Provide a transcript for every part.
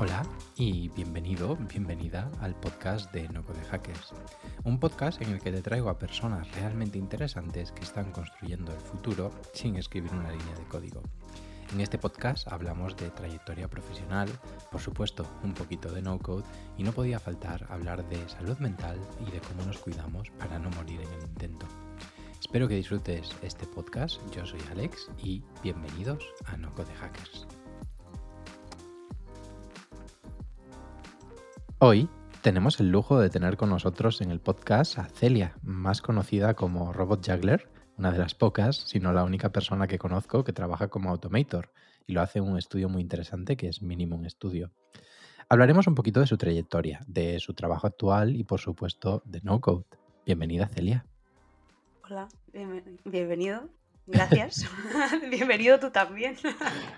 Hola y bienvenido, bienvenida al podcast de No Code Hackers, un podcast en el que te traigo a personas realmente interesantes que están construyendo el futuro sin escribir una línea de código. En este podcast hablamos de trayectoria profesional, por supuesto un poquito de no code y no podía faltar hablar de salud mental y de cómo nos cuidamos para no morir en el intento. Espero que disfrutes este podcast, yo soy Alex y bienvenidos a No Code Hackers. Hoy tenemos el lujo de tener con nosotros en el podcast a Celia, más conocida como Robot Juggler, una de las pocas, si no la única persona que conozco que trabaja como automator y lo hace en un estudio muy interesante que es Minimum Studio. Hablaremos un poquito de su trayectoria, de su trabajo actual y por supuesto de No Code. Bienvenida Celia. Hola, bienvenido. Gracias. Bienvenido tú también.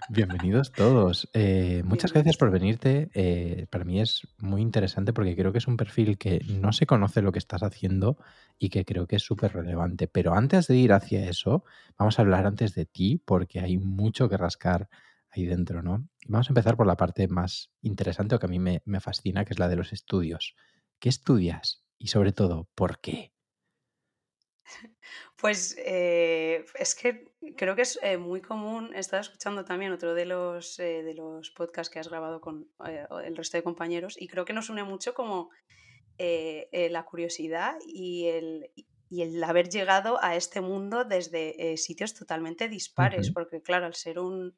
Bienvenidos todos. Eh, muchas gracias por venirte. Eh, para mí es muy interesante porque creo que es un perfil que no se conoce lo que estás haciendo y que creo que es súper relevante. Pero antes de ir hacia eso, vamos a hablar antes de ti porque hay mucho que rascar ahí dentro, ¿no? Vamos a empezar por la parte más interesante o que a mí me, me fascina, que es la de los estudios. ¿Qué estudias? Y sobre todo, ¿por qué? Pues eh, es que creo que es eh, muy común, he estado escuchando también otro de los, eh, de los podcasts que has grabado con el resto de compañeros y creo que nos une mucho como la curiosidad y el, y el haber llegado a este mundo desde sitios totalmente dispares, porque claro, al ser un,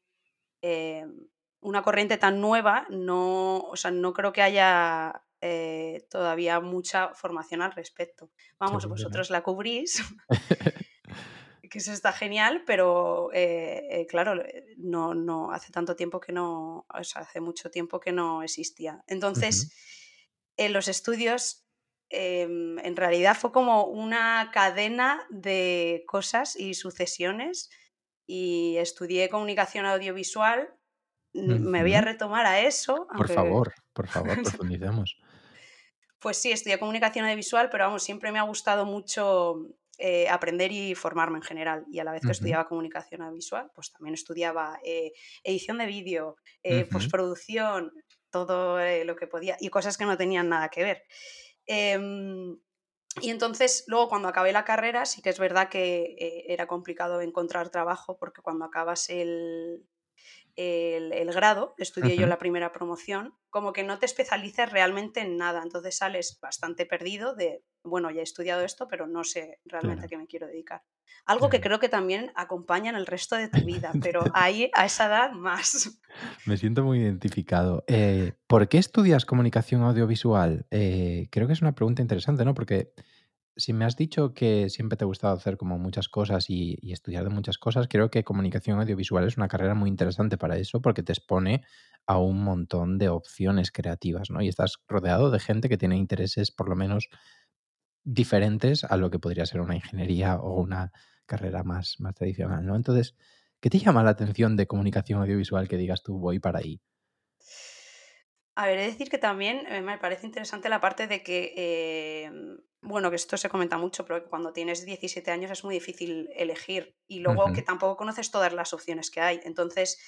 una corriente tan nueva, no, o sea, no creo que haya eh, todavía mucha formación al respecto. Vamos, vosotros la cubrís, que eso está genial, pero eh, eh, claro, no, no hace tanto tiempo que no, o sea, hace mucho tiempo que no existía. Entonces, en los estudios, em, en realidad fue como una cadena de cosas y sucesiones y estudié comunicación audiovisual. Me voy a retomar a eso. Por favor, por favor, profundicemos. Pues sí, estudié comunicación audiovisual, pero vamos, siempre me ha gustado mucho eh, aprender y formarme en general. Y a la vez que estudiaba comunicación audiovisual, pues también estudiaba eh, edición de vídeo, eh, postproducción, todo lo que podía, y cosas que no tenían nada que ver. Em, y entonces, luego cuando acabé la carrera, sí que es verdad que era complicado encontrar trabajo, porque cuando acabas el, el, grado, estudié yo la primera promoción, como que no te especialices realmente en nada, entonces sales bastante perdido de, bueno, ya he estudiado esto, pero no sé realmente a qué me quiero dedicar. Algo que creo que también acompaña en el resto de tu vida, pero ahí a esa edad más. Me siento muy identificado. Eh, ¿Por qué estudias comunicación audiovisual? Eh, creo que es una pregunta interesante, ¿no? Porque si me has dicho que siempre te ha gustado hacer como muchas cosas y, estudiar de muchas cosas, creo que comunicación audiovisual es una carrera muy interesante para eso porque te expone a un montón de opciones creativas, ¿no? Y estás rodeado de gente que tiene intereses por lo menos diferentes a lo que podría ser una ingeniería o una carrera más, más tradicional, ¿no? Entonces, ¿qué te llama la atención de comunicación audiovisual que digas tú voy para ahí? A ver, he de decir que también eh, me parece interesante la parte de que, em, bueno, que esto se comenta mucho, pero que cuando tienes 17 años es muy difícil elegir y luego que tampoco conoces todas las opciones que hay. Entonces,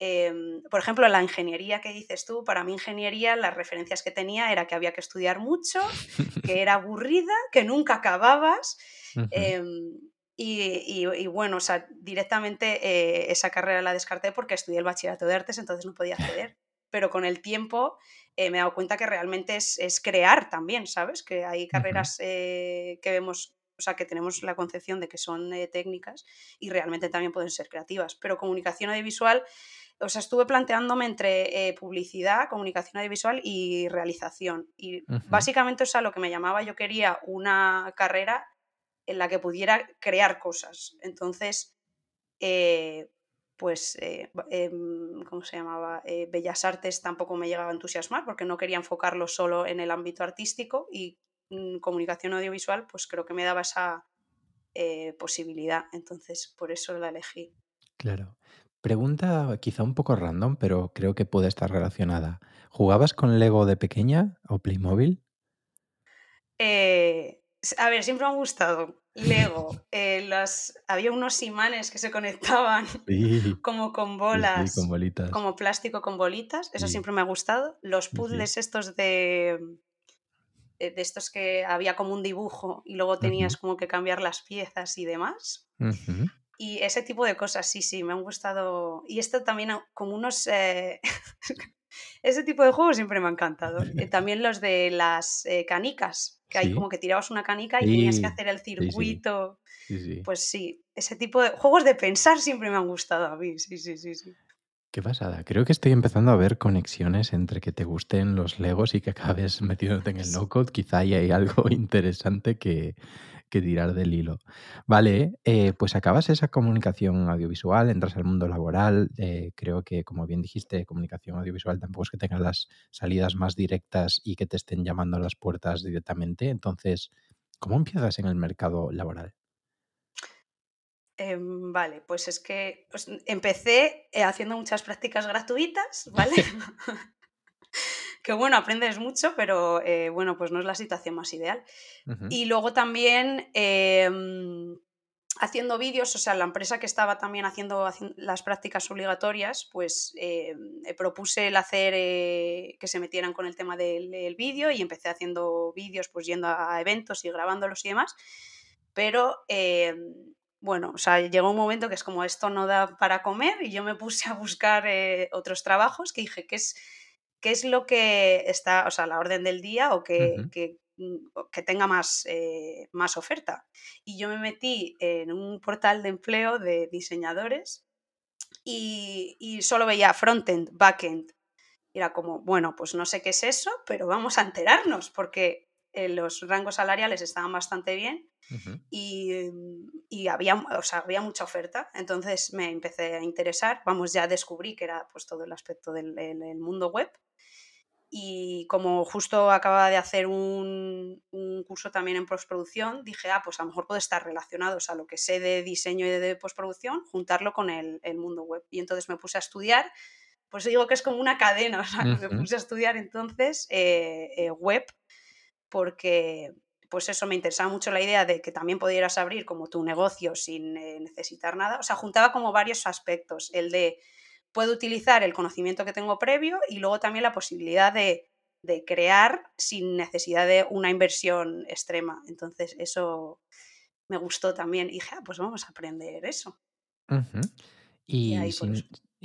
em, por ejemplo, la ingeniería que dices tú, para mí ingeniería las referencias que tenía era que había que estudiar mucho, que era aburrida, que nunca acababas. Em, y, y, bueno, o sea, directamente eh, esa carrera la descarté porque estudié el bachillerato de artes, entonces no podía acceder pero con el tiempo eh, me he dado cuenta que realmente es, crear también, ¿sabes? Que hay carreras eh, que vemos, o sea, que tenemos la concepción de que son eh, técnicas y realmente también pueden ser creativas, pero comunicación audiovisual, o sea, estuve planteándome entre publicidad, comunicación audiovisual y realización. Y básicamente, o sea, lo que me llamaba, yo quería una carrera en la que pudiera crear cosas. Entonces, pues, eh, em, ¿cómo se llamaba? Eh, Bellas Artes tampoco me llegaba a entusiasmar porque no quería enfocarlo solo en el ámbito artístico y mm, comunicación audiovisual, pues creo que me daba esa eh, posibilidad. Entonces, por eso la elegí. Claro. Pregunta quizá un poco random, pero creo que puede estar relacionada. ¿Jugabas con Lego de pequeña o Playmobil? A ver, siempre me ha gustado. Lego. Eh, había unos imanes que se conectaban como con bolas. con bolitas. Como plástico con bolitas. Eso siempre me ha gustado. Los puzzles estos de. Eh, de estos que había como un dibujo y luego tenías como que cambiar las piezas y demás. Y ese tipo de cosas, sí, sí, me han gustado. Y esto también, como unos. Eh, ese tipo de juegos siempre me ha encantado. Eh, también los de las eh, canicas, que hay como que tirabas una canica y tenías que hacer el circuito. pues sí, ese tipo de juegos de pensar siempre me han gustado a mí. Sí, sí, sí, sí. Qué pasada. Creo que estoy empezando a ver conexiones entre que te gusten los Legos y que acabes metiéndote en el no-code. Quizá ahí hay algo interesante que, que tirar del hilo. Vale, eh, pues acabas esa comunicación audiovisual, entras al mundo laboral. Eh, creo que, como bien dijiste, comunicación audiovisual tampoco es que tengas las salidas más directas y que te estén llamando a las puertas directamente. Entonces, ¿cómo empiezas en el mercado laboral? Em, vale, pues es que pues, empecé eh, haciendo muchas prácticas gratuitas, ¿vale? que bueno, aprendes mucho, pero eh, bueno, pues no es la situación más ideal. Y luego también em, haciendo vídeos, o sea, la empresa que estaba también haciendo, las prácticas obligatorias, pues em, propuse el hacer eh, que se metieran con el tema del, vídeo y empecé haciendo vídeos, pues yendo a eventos y grabándolos y demás. Pero em, bueno, o sea, llegó un momento que es como esto no da para comer y yo me puse a buscar eh, otros trabajos que dije, que es qué es lo que está, o sea, la orden del día o que, mm, que, tenga más, eh, más oferta. Y yo me metí en un portal de empleo de diseñadores y, y solo veía frontend, backend. Era como, bueno, pues no sé qué es eso, pero vamos a enterarnos porque eh, los rangos salariales estaban bastante bien y, y, había, o sea, había mucha oferta. Entonces me empecé a interesar, vamos, ya descubrí que era pues todo el aspecto del, del mundo web y como justo acababa de hacer un, curso también en postproducción, dije, ah, pues a lo mejor puede estar relacionado, o sea, lo que sé de diseño y de postproducción, juntarlo con el, mundo web. Y entonces me puse a estudiar, pues digo que es como una cadena, o sea, me puse a estudiar entonces eh, eh, web porque pues eso me interesaba mucho la idea de que también pudieras abrir como tu negocio sin eh, necesitar nada, o sea, juntaba como varios aspectos, el de puedo utilizar el conocimiento que tengo previo y luego también la posibilidad de, crear sin necesidad de una inversión extrema. Entonces, eso me gustó también. Y dije, ah, pues vamos a aprender eso. y,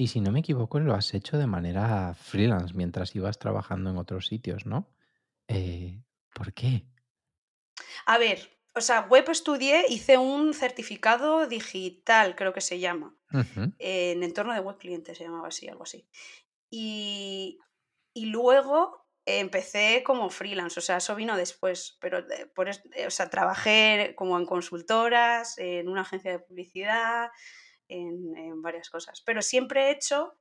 si, no me equivoco, lo has hecho de manera freelance mientras ibas trabajando en otros sitios, ¿no? Eh, ¿Por qué? A ver, o sea, web estudié, hice un certificado digital, creo que se llama, en entorno de web cliente, se llamaba así, algo así. Y, luego empecé como freelance, o sea, eso vino después, pero por, eh, o sea, trabajé como en consultoras, en una agencia de publicidad, en, varias cosas, pero siempre he hecho,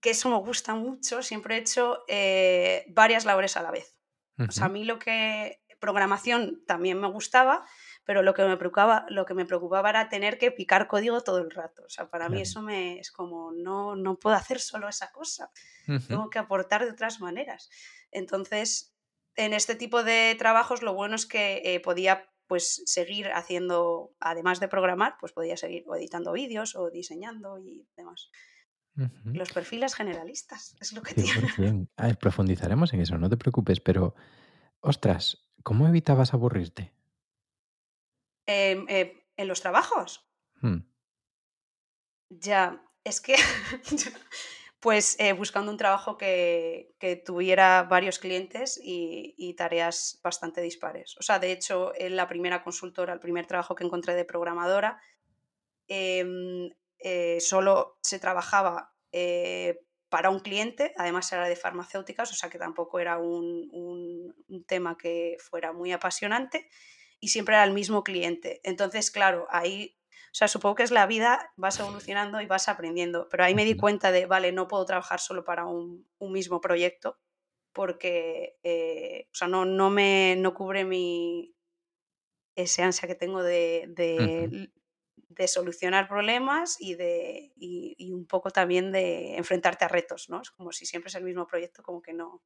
que eso me gusta mucho, siempre he hecho eh, varias labores a la vez. O sea, a mí lo que programación también me gustaba, pero lo que me preocupaba, lo que me preocupaba era tener que picar código todo el rato. O sea, para mí eso me es como, no, no puedo hacer solo esa cosa, tengo que aportar de otras maneras. Entonces, en este tipo de trabajos lo bueno es que eh, podía pues seguir haciendo, además de programar, pues podía seguir editando vídeos o diseñando y demás. Los perfiles generalistas, es lo que tiene. profundizaremos en eso, no te preocupes, pero, ostras, ¿Cómo evitabas aburrirte? Em, eh, ¿En los trabajos? Hmm. Ya, es que, pues eh, buscando un trabajo que, tuviera varios clientes y, tareas bastante dispares. O sea, de hecho, en la primera consultora, el primer trabajo que encontré de programadora, em, eh, solo se trabajaba para un cliente, además era de farmacéuticas, o sea que tampoco era un, tema que fuera muy apasionante y siempre era el mismo cliente. Entonces, claro, ahí, o sea, supongo que es la vida, vas evolucionando y vas aprendiendo, pero ahí me di cuenta de, vale, no puedo trabajar solo para un, mismo proyecto porque, eh, o sea, no, no me, no cubre mi, ese ansia que tengo de, de solucionar problemas y, de, un poco también de enfrentarte a retos, ¿no? Es como si siempre es el mismo proyecto, como que no,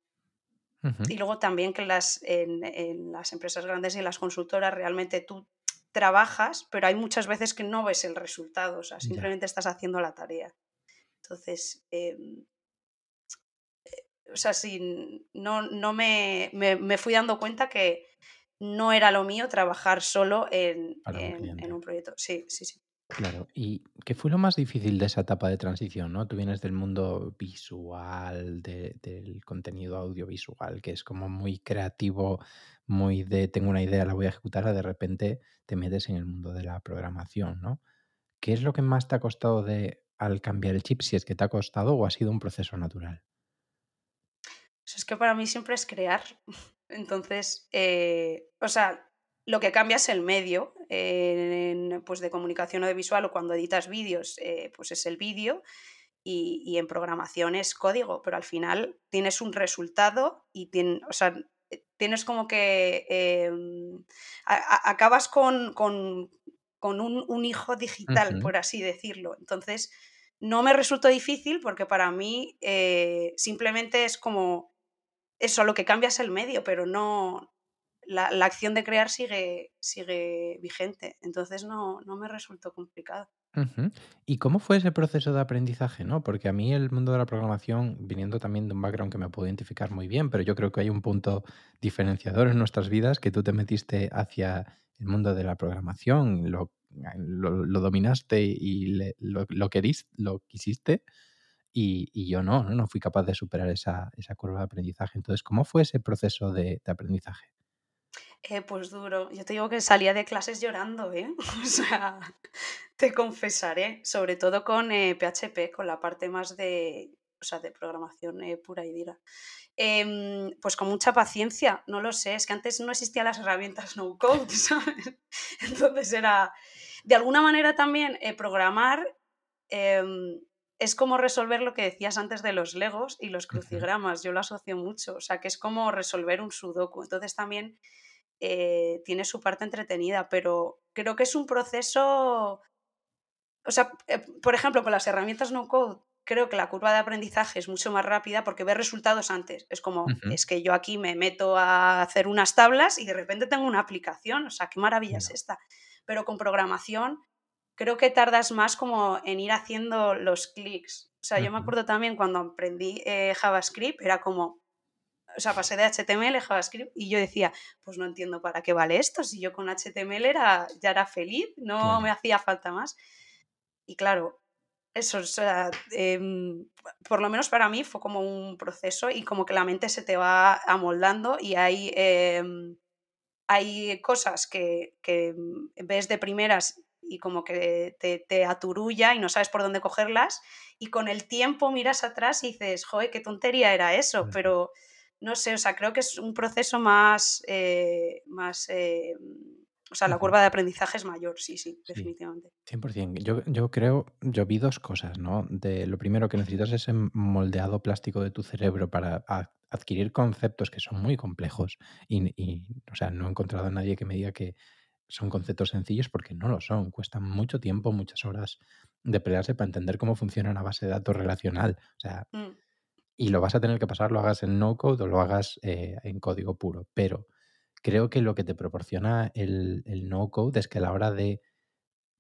Y luego también que las, en, las empresas grandes y en las consultoras realmente tú trabajas, pero hay muchas veces que no ves el resultado, o sea, simplemente estás haciendo la tarea. Entonces, em, eh, o sea, no, no me, me, fui dando cuenta que no era lo mío trabajar solo en, en un proyecto. Sí, sí, sí. Claro, ¿y qué fue lo más difícil de esa etapa de transición, no? Tú vienes del mundo visual, del contenido audiovisual, que es como muy creativo, muy de tengo una idea, la voy a ejecutar, de repente te metes en el mundo de la programación, ¿no? ¿Qué es lo que más te ha costado de al cambiar el chip? Si es que te ha costado o ha sido un proceso natural. Pues es que para mí siempre es crear. Entonces, eh, o sea, lo que cambia es el medio en, pues de comunicación audiovisual o cuando editas vídeos, eh, pues es el vídeo y, en programación es código, pero al final tienes un resultado y o sea, tienes como que em, acabas con, un, hijo digital, por así decirlo. Entonces, no me resultó difícil porque para mí eh, simplemente es como eso, lo que cambia es el medio, pero no, la, acción de crear sigue, sigue vigente. Entonces no, no me resultó complicado. ¿Y cómo fue ese proceso de aprendizaje, no? Porque a mí el mundo de la programación, viniendo también de un background que me puedo identificar muy bien, pero yo creo que hay un punto diferenciador en nuestras vidas que tú te metiste hacia el mundo de la programación, lo, lo, dominaste y lo, lo, lo quisiste, y, yo no, no, no fui capaz de superar esa, esa curva de aprendizaje. Entonces, ¿cómo fue ese proceso de aprendizaje? Eh, pues duro. Yo te digo que salía de clases llorando, ¿eh? O sea, te confesaré, sobre todo con PHP, eh, con la parte más de, o sea, de programación eh, pura y dura. Em, pues con mucha paciencia, no lo sé, es que antes no existían las herramientas no code, ¿sabes? Entonces era, de alguna manera también programar em, es como resolver lo que decías antes de los legos y los crucigramas, yo lo asocio mucho, o sea, que es como resolver un sudoku. Entonces también eh, tiene su parte entretenida, pero creo que es un proceso, o sea, eh, por ejemplo, con las herramientas no code, creo que la curva de aprendizaje es mucho más rápida porque ves resultados antes. Es como, es que yo aquí me meto a hacer unas tablas y de repente tengo una aplicación, o sea, qué maravilla es esta. Pero con programación creo que tardas más como en ir haciendo los clics. O sea, yo me acuerdo también cuando aprendí eh, JavaScript, era como, o sea, pasé de HTML a JavaScript y yo decía, pues no entiendo para qué vale esto, si yo con HTML era, ya era feliz, no me hacía falta más. Y claro, eso, o sea, em, por lo menos para mí fue como un proceso y como que la mente se te va amoldando y hay, em, hay cosas que, que, ves de primeras y como que te, te, aturulla y no sabes por dónde cogerlas y con el tiempo miras atrás y dices, joder, qué tontería era eso, pero no sé, o sea, creo que es un proceso más, eh, más eh, o sea, la curva de aprendizaje es mayor, sí, sí, definitivamente. 100%. Yo, yo creo, yo vi dos cosas, ¿no? De lo primero que necesitas es ese moldeado plástico de tu cerebro para adquirir conceptos que son muy complejos y, o sea, no he encontrado a nadie que me diga que son conceptos sencillos porque no lo son. Cuestan mucho tiempo, muchas horas de pelearse para entender cómo funciona una base de datos relacional. O sea, mm y lo vas a tener que pasar, lo hagas en no code o lo hagas eh, en código puro. Pero creo que lo que te proporciona el, no code es que a la hora de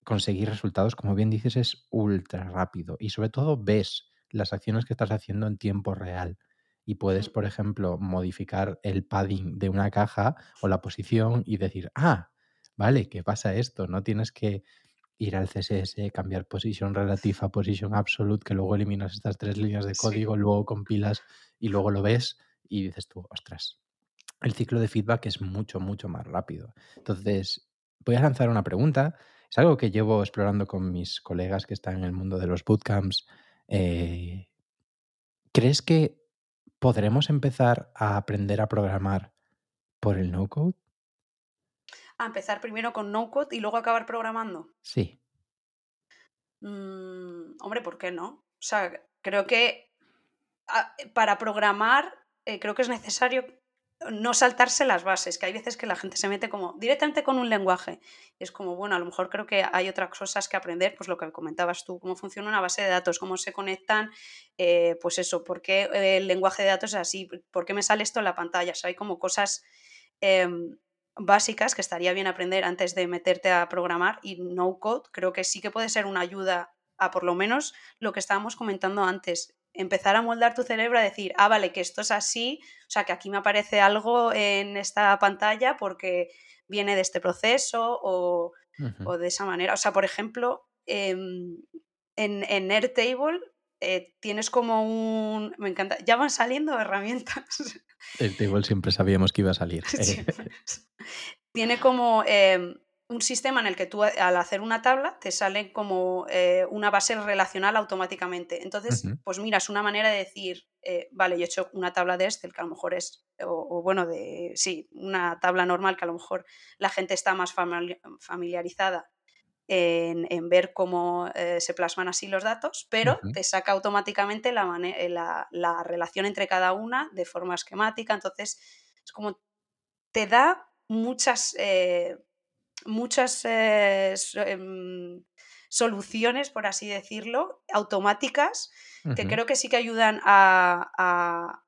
conseguir resultados, como bien dices, es ultra rápido y sobre todo ves las acciones que estás haciendo en tiempo real. Y puedes, por ejemplo, modificar el padding de una caja o la posición y decir, ah, vale, ¿qué pasa esto? No tienes que ir al CSS, cambiar position relative a position absolute, que luego eliminas estas tres líneas de código, luego compilas y luego lo ves y dices tú, ostras, el ciclo de feedback es mucho, mucho más rápido. Entonces, voy a lanzar una pregunta. Es algo que llevo explorando con mis colegas que están en el mundo de los bootcamps. Eh, ¿Crees que podremos empezar a aprender a programar por el no-code? A empezar primero con no code y luego acabar programando? Sí. Mm, hombre, ¿por qué no? O sea, creo que ah, para programar, eh, creo que es necesario no saltarse las bases, que hay veces que la gente se mete como directamente con un lenguaje. Y es como, bueno, a lo mejor creo que hay otras cosas que aprender, pues lo que comentabas tú, cómo funciona una base de datos, cómo se conectan, eh, pues eso, por qué el lenguaje de datos es así, por qué me sale esto en la pantalla. O hay como cosas em, básicas que estaría bien aprender antes de meterte a programar y no code creo que sí que puede ser una ayuda a por lo menos lo que estábamos comentando antes, empezar a moldar tu cerebro a decir, ah, vale, que esto es así, o sea, que aquí me aparece algo en esta pantalla porque viene de este proceso o, de esa manera. O sea, por ejemplo, em, en, en Airtable eh, tienes como un... Me encanta, ya van saliendo herramientas. Airtable siempre sabíamos que iba a salir. Tiene como... Em, un sistema en el que tú al hacer una tabla te sale como eh, una base relacional automáticamente. Entonces, pues mira, es una manera de decir, eh, vale, yo he hecho una tabla de Excel que a lo mejor es, o, bueno, de, sí, una tabla normal que a lo mejor la gente está más familiarizada en, ver cómo eh, se plasman así los datos, pero te saca automáticamente la, la, relación entre cada una de forma esquemática. Entonces, es como te da muchas muchas eh, em, soluciones, por así decirlo, automáticas, que creo que sí que ayudan a,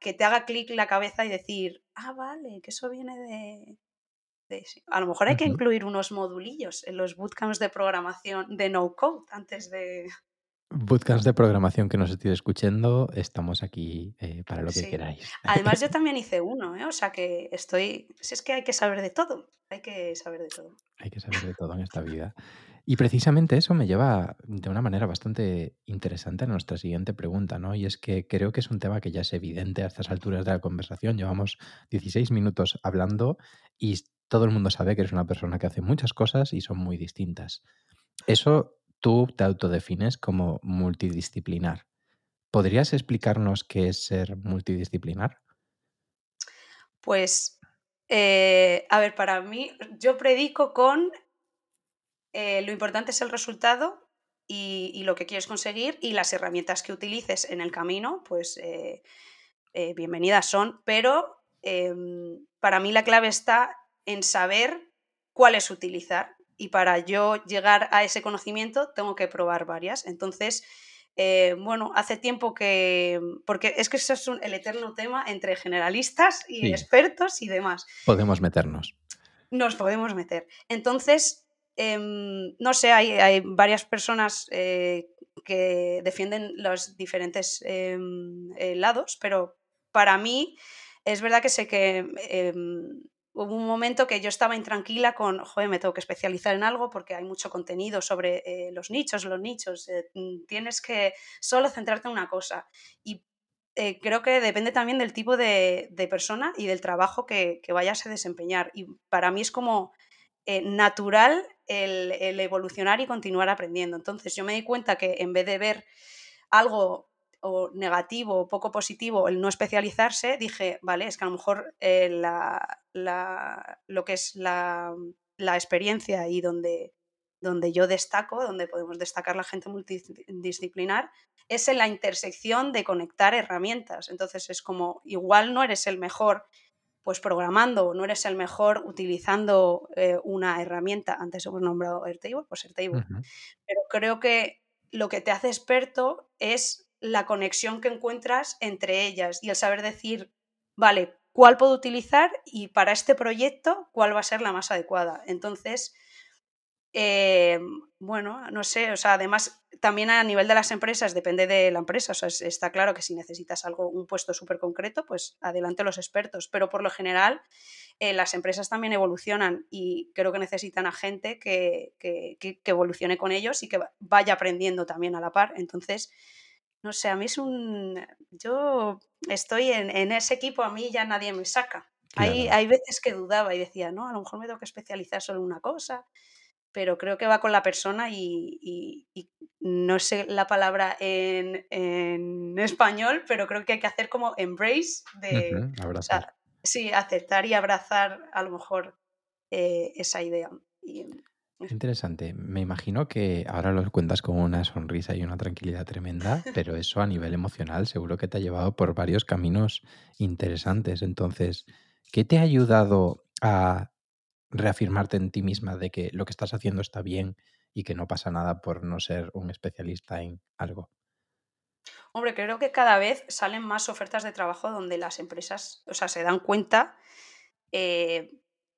que te haga clic la cabeza y decir, ah, vale, que eso viene de... A lo mejor hay que incluir unos modulillos en los bootcamps de programación de no code antes de... Bootcamps de programación que nos estéis escuchando, estamos aquí eh, para lo que queráis. Además, yo también hice uno, ¿eh? o sea que estoy. Si es que hay que saber de todo, hay que saber de todo. Hay que saber de todo en esta vida. Y precisamente eso me lleva de una manera bastante interesante a nuestra siguiente pregunta, ¿no? Y es que creo que es un tema que ya es evidente a estas alturas de la conversación. Llevamos 16 minutos hablando y todo el mundo sabe que eres una persona que hace muchas cosas y son muy distintas. Eso tú te autodefines como multidisciplinar. ¿Podrías explicarnos qué es ser multidisciplinar? Pues, eh, a ver, para mí, yo predico con eh, lo importante es el resultado y, lo que quieres conseguir y las herramientas que utilices en el camino, pues eh, bienvenidas son, pero em, para mí la clave está en saber cuáles utilizar y para yo llegar a ese conocimiento tengo que probar varias. Entonces, eh, bueno, hace tiempo que, porque es que eso es el eterno tema entre generalistas y expertos y demás. Podemos meternos. Nos podemos meter. Entonces, em, no sé, hay, varias personas eh, que defienden los diferentes em, eh, lados, pero para mí es verdad que sé que em, hubo un momento que yo estaba intranquila con, joder, me tengo que especializar en algo porque hay mucho contenido sobre eh, los nichos, los nichos, eh, mm, tienes que solo centrarte en una cosa. Y eh, creo que depende también del tipo de, persona y del trabajo que, vayas a desempeñar. Y para mí es como natural el, el evolucionar y continuar aprendiendo. Entonces yo me di cuenta que en vez de ver algo o negativo o poco positivo el no especializarse, dije, vale, es que a lo mejor eh, lo que es la, experiencia y donde, donde yo destaco, donde podemos destacar la gente multidisciplinar, es en la intersección de conectar herramientas. Entonces es como, igual no eres el mejor pues programando, no eres el mejor utilizando eh, una herramienta, antes hemos nombrado Airtable, pues Airtable, pero creo que lo que te hace experto es la conexión que encuentras entre ellas y el saber decir, vale, ¿cuál puedo utilizar y para este proyecto cuál va a ser la más adecuada? Entonces, eh, bueno, no sé, o sea, además también a nivel de las empresas depende de la empresa, o sea, está claro que si necesitas algo, un puesto súper concreto, pues adelante los expertos, pero por lo general eh, las empresas también evolucionan y creo que necesitan a gente que, que, que, evolucione con ellos y que vaya aprendiendo también a la par. Entonces, no sé, a mí es un... Yo estoy en, ese equipo, a mí ya nadie me saca. Hay, hay veces que dudaba y decía, no, a lo mejor me tengo que especializar solo en una cosa, pero creo que va con la persona y, no sé la palabra en, español, pero creo que hay que hacer como embrace de... sí, aceptar y abrazar a lo mejor eh, esa idea. Interesante. Me imagino que ahora lo cuentas con una sonrisa y una tranquilidad tremenda, pero eso a nivel emocional seguro que te ha llevado por varios caminos interesantes. Entonces, ¿qué te ha ayudado a reafirmarte en ti misma de que lo que estás haciendo está bien y que no pasa nada por no ser un especialista en algo? Hombre, creo que cada vez salen más ofertas de trabajo donde las empresas, o sea, se dan cuenta eh,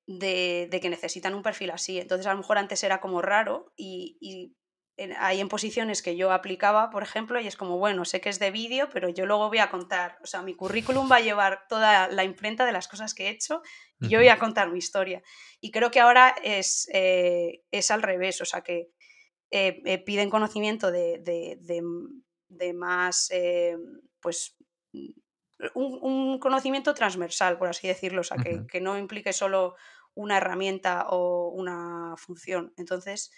de, que necesitan un perfil así. Entonces, a lo mejor antes era como raro y, hay en posiciones que yo aplicaba, por ejemplo, y es como, bueno, sé que es de vídeo, pero yo luego voy a contar, o sea, mi currículum va a llevar toda la imprenta de las cosas que he hecho y yo voy a contar mi historia. Y creo que ahora es, eh, es al revés, o sea, que eh, piden conocimiento de, de más, eh, pues, un, conocimiento transversal, por así decirlo, o sea, que, no implique solo una herramienta o una función. Entonces,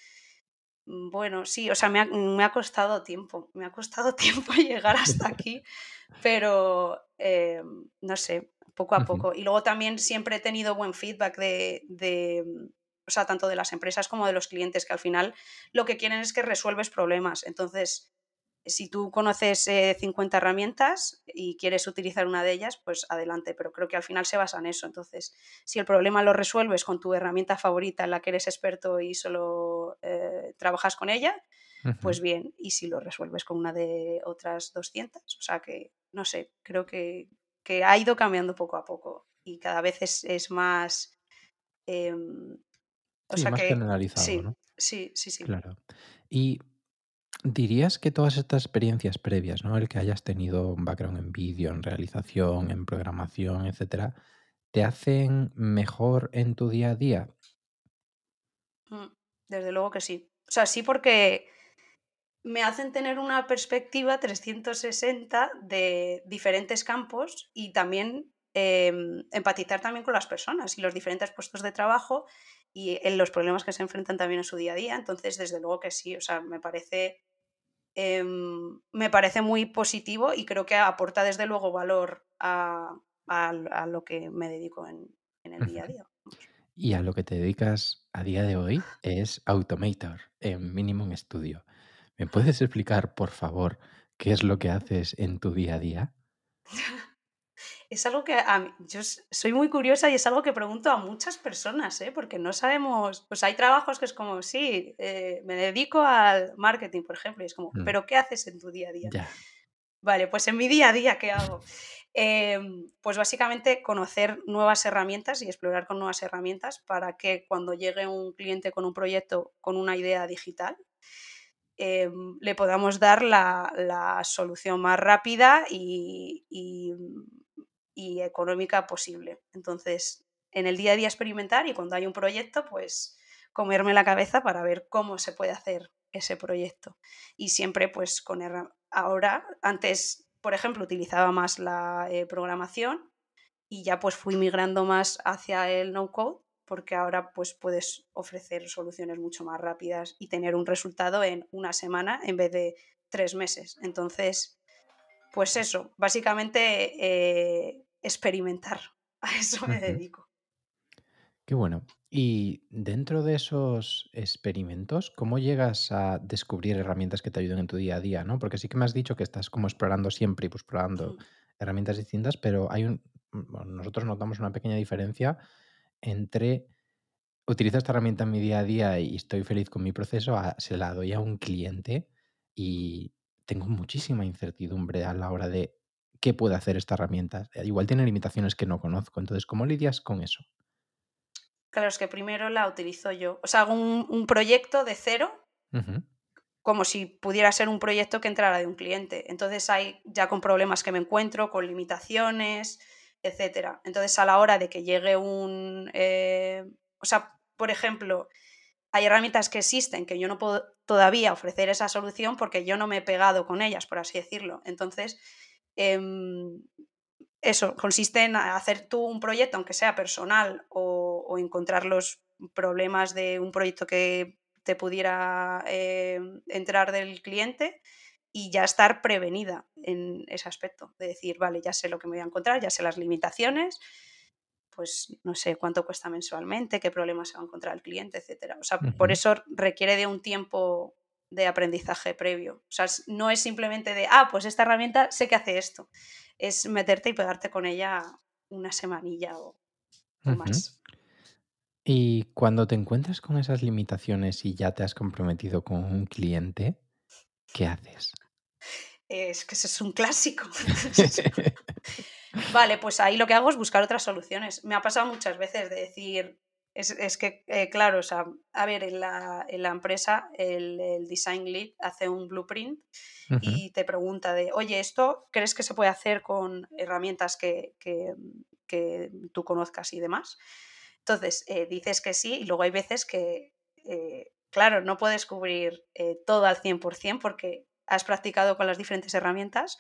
mm, bueno, sí, o sea, me ha, costado tiempo, me ha costado tiempo llegar hasta aquí, pero eh, no sé, poco a poco. Y luego también siempre he tenido buen feedback de, de, o sea, tanto de las empresas como de los clientes, que al final lo que quieren es que resuelves problemas. Entonces, si tú conoces 50 eh, herramientas y quieres utilizar una de ellas, pues adelante, pero creo que al final se basa en eso. Entonces, si el problema lo resuelves con tu herramienta favorita en la que eres experto y solo eh, trabajas con ella, pues bien, y si lo resuelves con una de otras 200, o sea que, no sé, creo que, ha ido cambiando poco a poco y cada vez es, más... Em, o sea más generalizado, sí, ¿no? Sí, sí, sí. Claro. Y ¿Dirías que todas estas experiencias previas, ¿no? El que hayas tenido un background en vídeo, en realización, en programación, etcétera, te hacen mejor en tu día a día? Mm, desde luego que sí. O sea, sí porque me hacen tener una perspectiva 360 de diferentes campos y también em, empatizar también con las personas y los diferentes puestos de trabajo y en los problemas que se enfrentan también en su día a día. Entonces, desde luego que sí, o sea, me parece Em, me parece muy positivo y creo que aporta desde luego valor a, lo que me dedico en, el día a día. Y a lo que te dedicas a día de hoy es Automator en Minimum Studio. ¿Me puedes explicar, por favor, qué es lo que haces en tu día a día? es algo que a yo soy muy curiosa y es algo que pregunto a muchas personas, ¿eh? porque no sabemos, pues hay trabajos que es como, sí, eh, me dedico al marketing, por ejemplo, y es como, mm. pero ¿qué haces en tu día a día? Vale, pues en mi día a día, ¿qué hago? Em, pues básicamente conocer nuevas herramientas y explorar con nuevas herramientas para que cuando llegue un cliente con un proyecto, con una idea digital, em, le podamos dar la, solución más rápida y y económica posible. Entonces, en el día a día experimentar y cuando hay un proyecto, pues comerme la cabeza para ver cómo se puede hacer ese proyecto. Y siempre pues con ahora, antes, por ejemplo, utilizaba más la eh, programación y ya pues fui migrando más hacia el no code porque ahora pues puedes ofrecer soluciones mucho más rápidas y tener un resultado en una semana en vez de tres meses. Entonces, pues eso, básicamente eh, experimentar. A eso me dedico. Qué bueno. Y dentro de esos experimentos, ¿cómo llegas a descubrir herramientas que te ayuden en tu día a día? ¿no? Porque sí que me has dicho que estás como explorando siempre y pues explorando herramientas distintas, pero hay un. nosotros notamos una pequeña diferencia entre utilizo esta herramienta en mi día a día y estoy feliz con mi proceso, a, se la doy a un cliente y, tengo muchísima incertidumbre a la hora de qué puede hacer esta herramienta. Eh, igual tiene limitaciones que no conozco. Entonces, ¿cómo lidias con eso? Claro, es que primero la utilizo yo. O sea, hago un, proyecto de cero, como si pudiera ser un proyecto que entrara de un cliente. Entonces, hay ya con problemas que me encuentro, con limitaciones, etcétera. Entonces, a la hora de que llegue un. Eh, o sea, por ejemplo, hay herramientas que existen que yo no puedo todavía ofrecer esa solución porque yo no me he pegado con ellas, por así decirlo. Entonces, em, eso consiste en hacer tú un proyecto, aunque sea personal, o, encontrar los problemas de un proyecto que te pudiera em, entrar del cliente y ya estar prevenida en ese aspecto, de decir, vale, ya sé lo que me voy a encontrar, ya sé las limitaciones pues no sé cuánto cuesta mensualmente, qué problemas se va a encontrar el cliente, etcétera. O sea, por eso requiere de un tiempo de aprendizaje previo. O sea, no es simplemente de, ah, pues esta herramienta sé que hace esto. Es meterte y pegarte con ella una semanilla o, más. Y cuando te encuentras con esas limitaciones y ya te has comprometido con un cliente, ¿qué haces? Es que ese es un clásico. vale, pues ahí lo que hago es buscar otras soluciones. Me ha pasado muchas veces de decir, es, que, eh, claro, o sea, a ver, en la, empresa el, design lead hace un blueprint y te pregunta de, oye, ¿esto crees que se puede hacer con herramientas que, tú conozcas y demás? Entonces, eh, dices que sí y luego hay veces que, eh, claro, no puedes cubrir todo al 100% porque has practicado con las diferentes herramientas,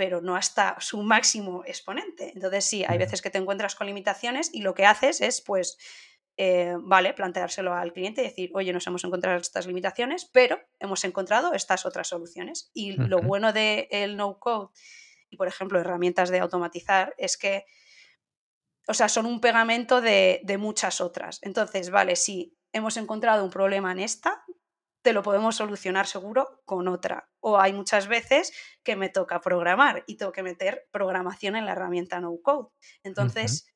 pero no hasta su máximo exponente. Entonces, sí, hay veces que te encuentras con limitaciones y lo que haces es, pues, eh, vale, planteárselo al cliente y decir, oye, nos hemos encontrado estas limitaciones, pero hemos encontrado estas otras soluciones. Y lo bueno del el no-code y, por ejemplo, herramientas de automatizar es que, o sea, son un pegamento de, de muchas otras. Entonces, vale, si hemos encontrado un problema en esta, te lo podemos solucionar seguro con otra. O hay muchas veces que me toca programar y tengo que meter programación en la herramienta no code. Entonces,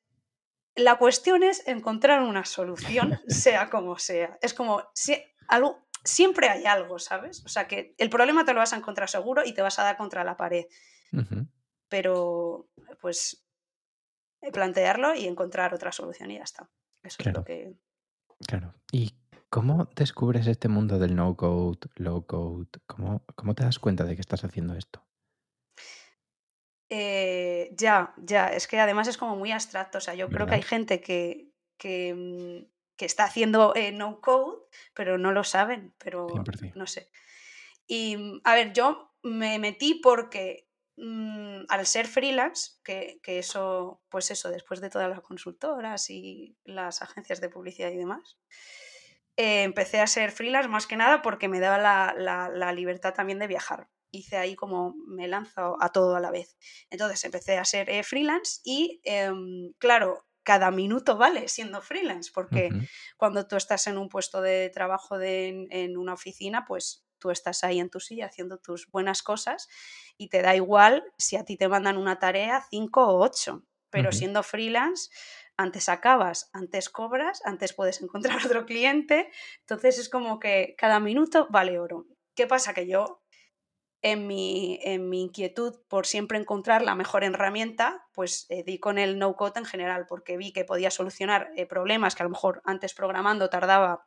la cuestión es encontrar una solución, sea como sea. Es como, si, algo, siempre hay algo, ¿sabes? O sea, que el problema te lo vas a encontrar seguro y te vas a dar contra la pared. Pero, pues, eh, plantearlo y encontrar otra solución y ya está. Eso es lo que... Claro. ¿Y cómo descubres este mundo del no-code, low-code? ¿Cómo, ¿Cómo te das cuenta de que estás haciendo esto? Eh, ya, ya, es que además es como muy abstracto. O sea, yo creo que hay gente que, que, mm, está haciendo eh, no code, pero no lo saben, pero no sé. Y mm, a ver, yo me metí porque mm, al ser freelance, que, eso, pues eso, después de todas las consultoras y las agencias de publicidad y demás, eh, empecé a ser freelance más que nada porque me daba la libertad también de viajar. Hice ahí como me lanzo a todo a la vez. Entonces empecé a ser eh, freelance y em, claro, cada minuto vale siendo freelance, porque cuando tú estás en un puesto de trabajo en una oficina, pues tú estás ahí en tu silla haciendo tus buenas cosas y te da igual si a ti te mandan una tarea cinco o ocho, pero siendo freelance antes acabas, antes cobras, antes puedes encontrar otro cliente, entonces es como que cada minuto vale oro. ¿Qué pasa? Que yo en mi, en mi inquietud por siempre encontrar la mejor herramienta, pues eh, di con el no-code en general, porque vi que podía solucionar eh, problemas que a lo mejor antes programando tardaba,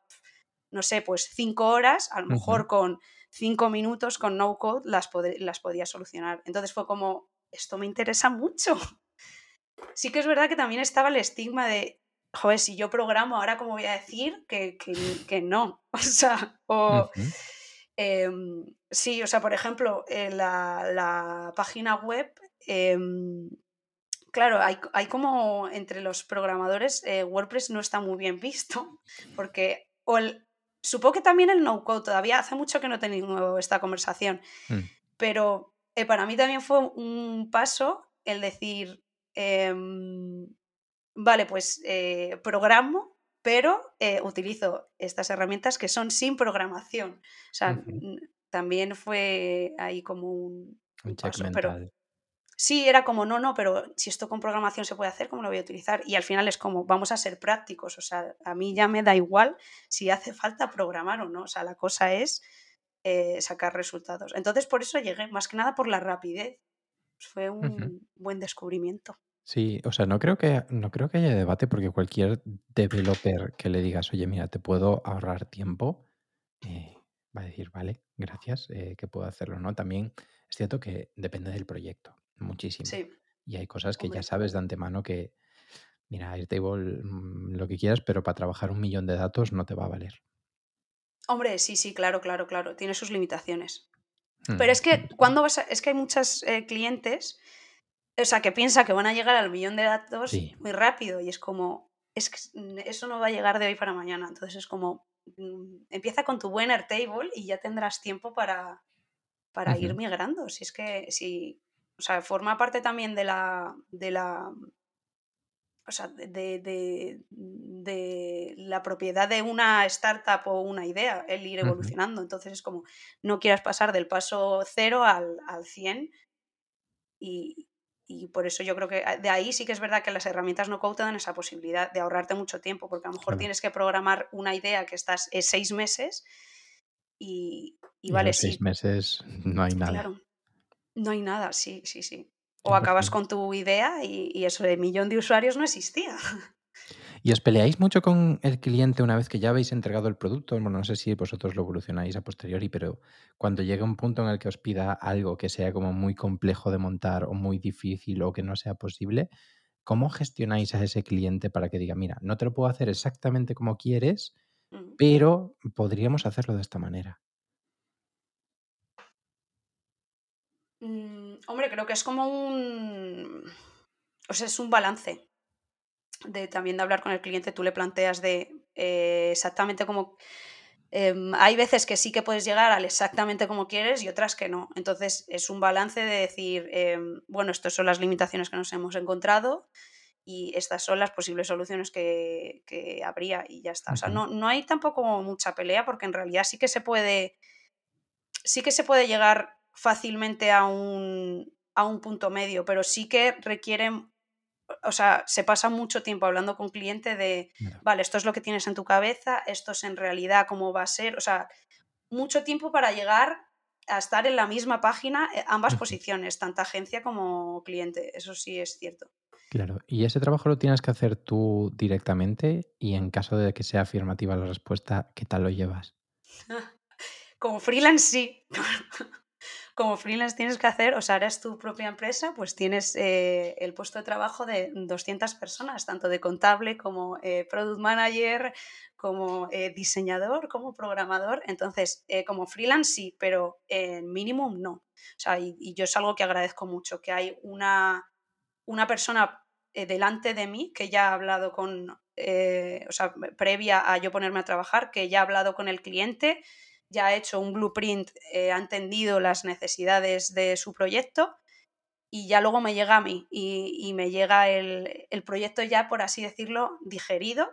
no sé, pues cinco horas, a lo mejor con cinco minutos con no-code las, las podía solucionar. Entonces fue como, esto me interesa mucho. Sí que es verdad que también estaba el estigma de, joder, si yo programo, ahora cómo voy a decir que, que, no. O sea, o... Em, sí, o sea, por ejemplo, en la, página web, em, claro, hay, como entre los programadores, eh, WordPress no está muy bien visto, porque o supongo que también el no-code, todavía hace mucho que no he tenido esta conversación, mm. pero eh, para mí también fue un paso el decir, em, vale, pues eh, programo pero eh, utilizo estas herramientas que son sin programación. O sea, también fue ahí como un, paso, pero sí, era como, no, no, pero si esto con programación se puede hacer, ¿cómo lo voy a utilizar? Y al final es como, vamos a ser prácticos, o sea, a mí ya me da igual si hace falta programar o no, o sea, la cosa es eh, sacar resultados. Entonces, por eso llegué, más que nada por la rapidez. Fue un buen descubrimiento. Sí, o sea, no creo que, no creo que haya debate porque cualquier developer que le digas, oye, mira, te puedo ahorrar tiempo, eh, va a decir, vale, gracias, eh, que puedo hacerlo, ¿no? También es cierto que depende del proyecto, muchísimo. Sí, Y hay cosas que ya sabes de antemano que, mira, Airtable, mm, lo que quieras, pero para trabajar un millón de datos no te va a valer. Hombre, sí, sí, claro, claro, claro. Tiene sus limitaciones. Pero mm, es que cuando vas es que hay muchos eh, clientes o sea, que piensa que van a llegar al millón de datos muy rápido y es como, es que eso no va a llegar de hoy para mañana. Entonces es como, mm, empieza con tu buen Airtable y ya tendrás tiempo para, para ir migrando. Si es que, si, o sea, forma parte también de la, de la, o sea, de, de, la propiedad de una startup o una idea, el ir evolucionando. Entonces es como, no quieras pasar del paso cero al, al 100 y, y, por eso yo creo que de ahí sí que es verdad que las herramientas no code te dan esa posibilidad de ahorrarte mucho tiempo, porque a lo mejor tienes que programar una idea que estás en seis meses y, y, vale, seis meses no hay nada. Claro, no hay nada, sí, sí, sí. O acabas con tu idea y, eso de millón de usuarios no existía. ¿Y os peleáis mucho con el cliente una vez que ya habéis entregado el producto? Bueno, no sé si vosotros lo evolucionáis a posteriori, pero cuando llega un punto en el que os pida algo que sea como muy complejo de montar o muy difícil o que no sea posible, ¿cómo gestionáis a ese cliente para que diga, mira, no te lo puedo hacer exactamente como quieres, pero podríamos hacerlo de esta manera? Mm, hombre, creo que es como un. O sea, es un balance. De también de hablar con el cliente, tú le planteas de eh, exactamente como. Em, hay veces que sí que puedes llegar al exactamente como quieres y otras que no. Entonces es un balance de decir, em, bueno, estas son las limitaciones que nos hemos encontrado y estas son las posibles soluciones que, habría y ya está. O sea, no, no hay tampoco mucha pelea porque en realidad sí que se puede. Sí que se puede llegar fácilmente a un, a un punto medio, pero sí que requieren, o sea, se pasa mucho tiempo hablando con cliente de, vale, esto es lo que tienes en tu cabeza, esto es en realidad cómo va a ser, o sea, mucho tiempo para llegar a estar en la misma página, eh, ambas posiciones, tanto agencia como cliente, eso sí es cierto. Claro, y ese trabajo lo tienes que hacer tú directamente y en caso de que sea afirmativa la respuesta, ¿qué tal lo llevas? Como freelance sí. como freelance tienes que hacer, o sea, eres tu propia empresa, pues tienes eh, el puesto de trabajo de 200 personas, tanto de contable como eh, product manager, como eh, diseñador, como programador. Entonces, como freelance sí, pero en minimum no. O sea, y, yo es algo que agradezco mucho, que hay una, una persona delante de mí que ya ha hablado con, o sea, previa a yo ponerme a trabajar, que ya ha hablado con el cliente ya ha hecho un blueprint, eh, ha entendido las necesidades de su proyecto y ya luego me llega a mí y, me llega el, proyecto ya, por así decirlo, digerido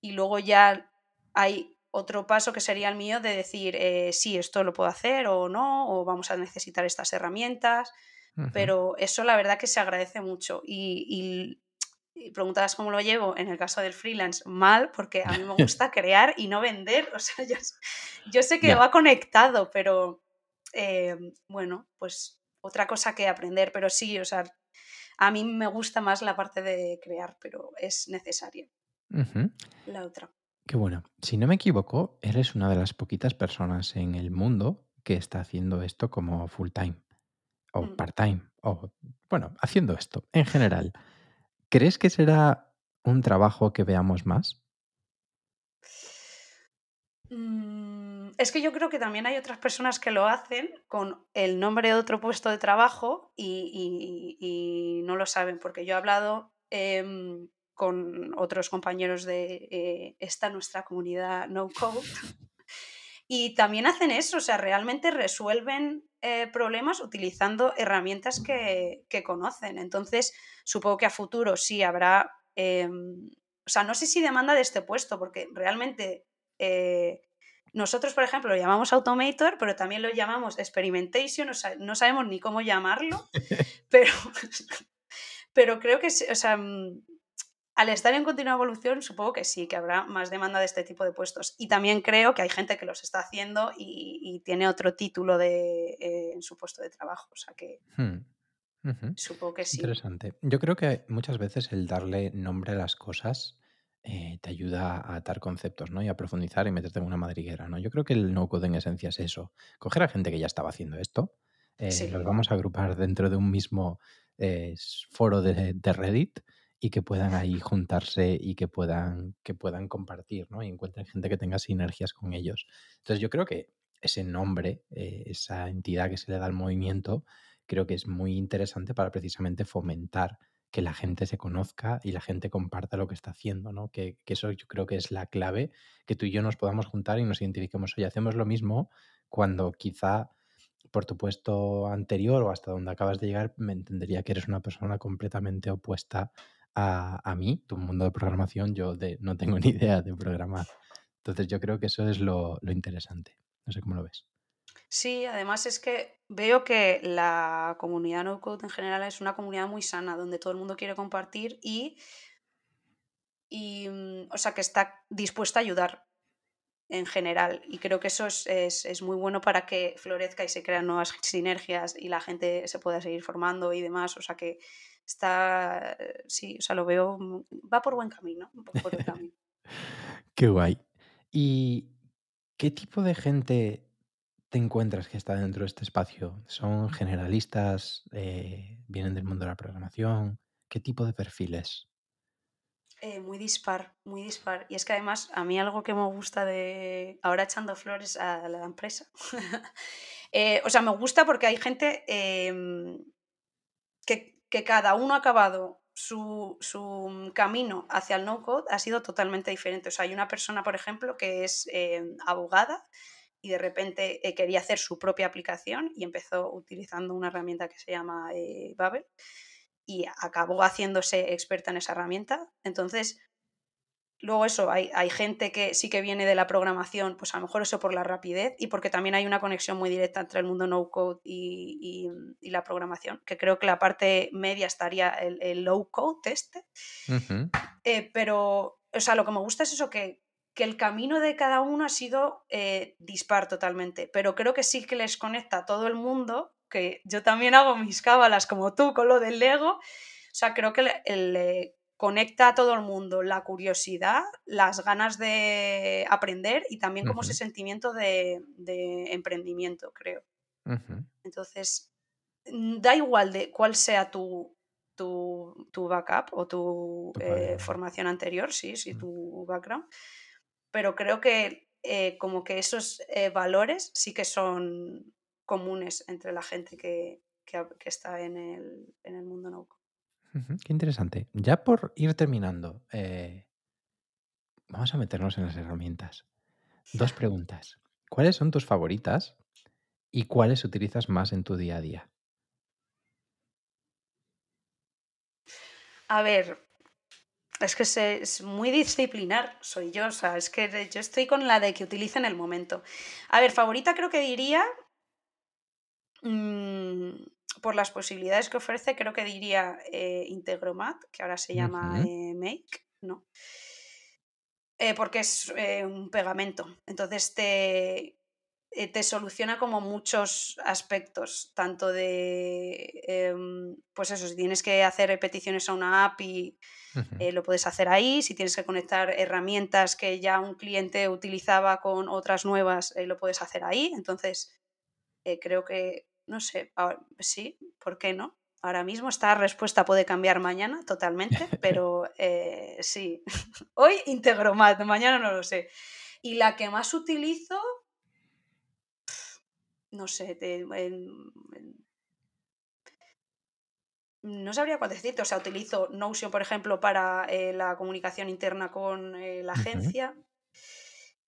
y luego ya hay otro paso que sería el mío de decir eh, sí, esto lo puedo hacer o no, o vamos a necesitar estas herramientas, pero eso la verdad que se agradece mucho y y preguntabas cómo lo llevo, en el caso del freelance, mal, porque a mí me gusta crear y no vender. O sea, yo, sé que va conectado, pero eh, bueno, pues otra cosa que aprender. Pero sí, o sea, a mí me gusta más la parte de crear, pero es necesaria la otra. Qué bueno. Si no me equivoco, eres una de las poquitas personas en el mundo que está haciendo esto como full time o mm. part time o, bueno, haciendo esto en general. ¿Crees que será un trabajo que veamos más? Mm, es que yo creo que también hay otras personas que lo hacen con el nombre de otro puesto de trabajo y, no lo saben, porque yo he hablado em, con otros compañeros de eh, esta nuestra comunidad no code y también hacen eso, o sea, realmente resuelven eh, problemas utilizando herramientas que, conocen. Entonces, supongo que a futuro sí habrá, em, o sea, no sé si demanda de este puesto, porque realmente eh, nosotros, por ejemplo, lo llamamos Automator, pero también lo llamamos Experimentation, o sea, no sabemos ni cómo llamarlo, pero, pero creo que, o sea, mm, al estar en continua evolución, supongo que sí, que habrá más demanda de este tipo de puestos. Y también creo que hay gente que los está haciendo y, tiene otro título de, eh, en su puesto de trabajo. O sea que hmm. supongo que sí. Interesante. Yo creo que muchas veces el darle nombre a las cosas eh, te ayuda a atar conceptos, ¿no? Y a profundizar y meterte en una madriguera, ¿no? Yo creo que el no-code en esencia es eso. Coger a gente que ya estaba haciendo esto, eh, los vamos a agrupar dentro de un mismo foro de Reddit y que puedan ahí juntarse y que puedan, que puedan compartir, ¿no? Y encuentren gente que tenga sinergias con ellos. Entonces yo creo que ese nombre, eh, esa entidad que se le da al movimiento, creo que es muy interesante para precisamente fomentar que la gente se conozca y la gente comparta lo que está haciendo, ¿no? Que, que, eso yo creo que es la clave, que tú y yo nos podamos juntar y nos identifiquemos. Oye, hacemos lo mismo cuando quizá por tu puesto anterior o hasta donde acabas de llegar, me entendería que eres una persona completamente opuesta a, mí, tu mundo de programación, yo de, no tengo ni idea de programar. Entonces yo creo que eso es lo, lo interesante. No sé cómo lo ves. Sí, además es que veo que la comunidad no code en general es una comunidad muy sana, donde todo el mundo quiere compartir y, y mm, o sea, que está dispuesta a ayudar en general. Y creo que eso es, es, muy bueno para que florezca y se crean nuevas sinergias y la gente se pueda seguir formando y demás. O sea que está, sí, o sea, lo veo, va por buen camino, por buen camino. Qué guay. ¿Y qué tipo de gente te encuentras que está dentro de este espacio? ¿Son generalistas? Eh, ¿Vienen del mundo de la programación? ¿Qué tipo de perfiles? Eh, muy dispar, muy dispar. Y es que además a mí algo que me gusta de ahora echando flores a la empresa. Eh, o sea, me gusta porque hay gente em, que, cada uno ha acabado su, su, camino hacia el no-code ha sido totalmente diferente. O sea, hay una persona, por ejemplo, que es em, abogada y de repente eh, quería hacer su propia aplicación y empezó utilizando una herramienta que se llama eh, Babel y acabó haciéndose experta en esa herramienta. Entonces, luego eso, hay, hay, gente que sí que viene de la programación, pues a lo mejor eso por la rapidez y porque también hay una conexión muy directa entre el mundo no-code y, y, la programación, que creo que la parte media estaría el, low-code este. Eh, pero, o sea, lo que me gusta es eso que que el camino de cada uno ha sido eh, dispar totalmente, pero creo que sí que les conecta a todo el mundo, que yo también hago mis cábalas como tú con lo del Lego, o sea, creo que le, conecta a todo el mundo la curiosidad, las ganas de aprender y también como ese sentimiento de, emprendimiento, creo. Entonces, mm, da igual de cuál sea tu, tu, backup o tu, eh, formación anterior, sí, sí, tu background pero creo que eh, como que esos eh, valores sí que son comunes entre la gente que, está en el, mundo no Qué interesante. Ya por ir terminando, eh, vamos a meternos en las herramientas. Dos preguntas. ¿Cuáles son tus favoritas y cuáles utilizas más en tu día a día? A ver, es que es muy disciplinar, soy yo, o sea, es que yo estoy con la de que utilicen el momento. A ver, favorita creo que diría, mm, por las posibilidades que ofrece, creo que diría eh, Integromat, que ahora se llama eh, Make, ¿no? Eh, porque es un pegamento, entonces te, te soluciona como muchos aspectos, tanto de, em, pues eso, si tienes que hacer peticiones a una API, lo puedes hacer ahí. Si tienes que conectar herramientas que ya un cliente utilizaba con otras nuevas, lo puedes hacer ahí. Entonces, creo que, no sé, sí, ¿por qué no? Ahora mismo esta respuesta puede cambiar mañana totalmente, pero sí. Hoy Integromat, mañana no lo sé. Y la que más utilizo, no sé, no sabría cuál decirte. O sea, utilizo Notion, por ejemplo, para eh, la comunicación interna con eh, la agencia.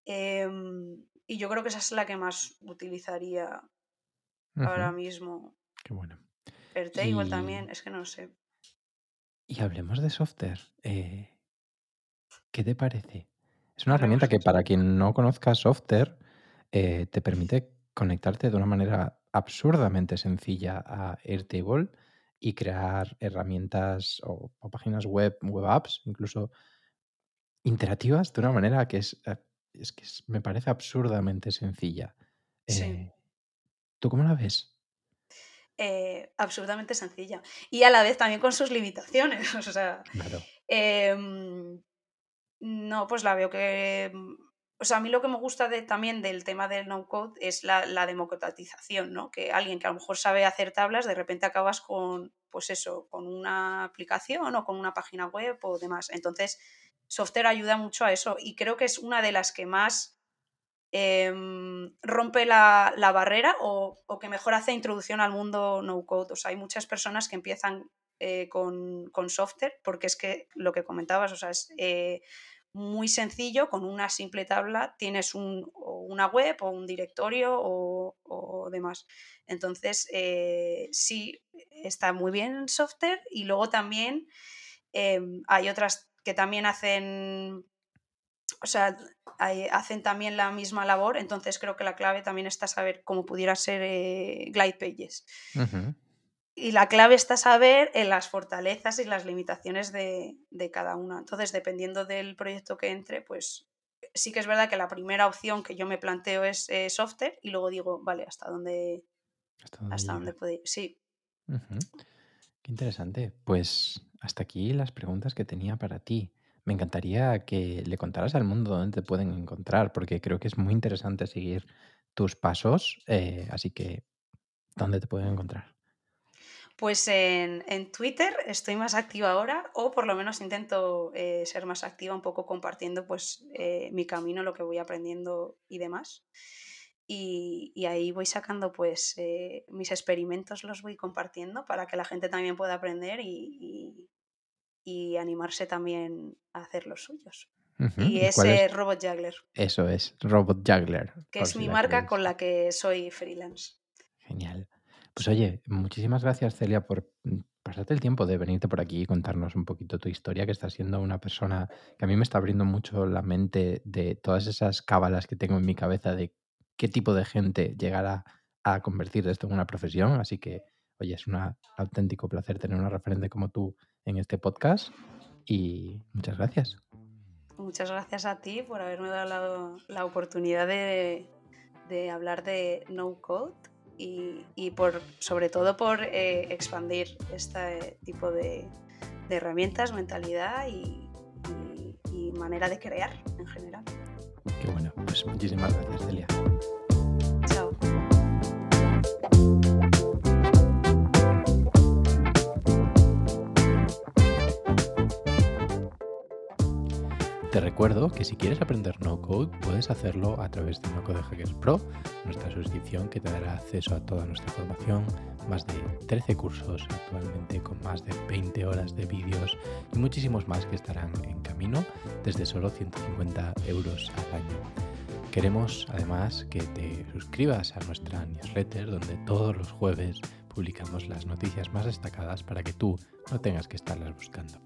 Em, y yo creo que esa es la que más utilizaría ahora mismo. Qué bueno. Airtable también, es que no sé. Y hablemos de software. Eh, ¿Qué te parece? Es una herramienta que para quien no conozca software, te permite conectarte de una manera absurdamente sencilla a Airtable y crear herramientas o, páginas web, web apps, incluso interactivas de una manera que es, eh, es que me parece absurdamente sencilla. Eh, ¿Tú cómo la ves? Eh, absurdamente sencilla. Y a la vez también con sus limitaciones. o sea, em, no, pues la veo que o sea, a mí lo que me gusta de, también del tema del no-code es la, democratización, ¿no? Que alguien que a lo mejor sabe hacer tablas, de repente acabas con, pues eso, con una aplicación o con una página web o demás. Entonces, software ayuda mucho a eso y creo que es una de las que más em, rompe la, barrera o, que mejor hace introducción al mundo no-code. O hay muchas personas que empiezan eh, con, software porque es que lo que comentabas, o sea, es... Eh, muy sencillo, con una simple tabla tienes una web o un directorio o, demás. Entonces, eh, sí, está muy bien el software y luego también Em, hay otras que también hacen, o sea, hacen también la misma labor, entonces creo que la clave también está saber cómo pudiera ser eh, Glide Pages. Y la clave está saber en las fortalezas y las limitaciones de, cada una. Entonces, dependiendo del proyecto que entre, pues sí que es verdad que la primera opción que yo me planteo es eh, software y luego digo, vale, ¿hasta dónde, hasta dónde, puede ir? Sí. Qué interesante. Pues hasta aquí las preguntas que tenía para ti. Me encantaría que le contaras al mundo dónde te pueden encontrar, porque creo que es muy interesante seguir tus pasos. Eh, así que, ¿dónde te pueden encontrar? Pues en, Twitter estoy más activa ahora, o por lo menos intento eh, ser más activa, un poco compartiendo pues eh, mi camino, lo que voy aprendiendo y demás. Y, ahí voy sacando pues mis experimentos, los voy compartiendo para que la gente también pueda aprender y, animarse también a hacer los suyos. Y ese Robot Juggler. Eso es, Robot Juggler. Que es mi marca con la que soy freelance. Genial. Pues oye, muchísimas gracias Celia por mm, pasarte el tiempo de venirte por aquí y contarnos un poquito tu historia, que está siendo una persona que a mí me está abriendo mucho la mente de todas esas cábalas que tengo en mi cabeza de qué tipo de gente llegará a convertir esto en una profesión. Así que, oye, es un auténtico placer tener una referente como tú en este podcast y muchas gracias. Muchas gracias a ti por haberme dado la, oportunidad de, de hablar de no code y, por, sobre todo por eh, expandir este tipo de, herramientas, mentalidad y, manera de crear en general. Qué bueno, pues muchísimas gracias, Celia. Te recuerdo que si quieres aprender no code puedes hacerlo a través de No Hackers Pro, nuestra suscripción que te dará acceso a toda nuestra formación, más de 13 cursos actualmente con más de 20 horas de vídeos y muchísimos más que estarán en camino desde solo 150 euros al año. Queremos además que te suscribas a nuestra newsletter donde todos los jueves publicamos las noticias más destacadas para que tú no tengas que estarlas buscando.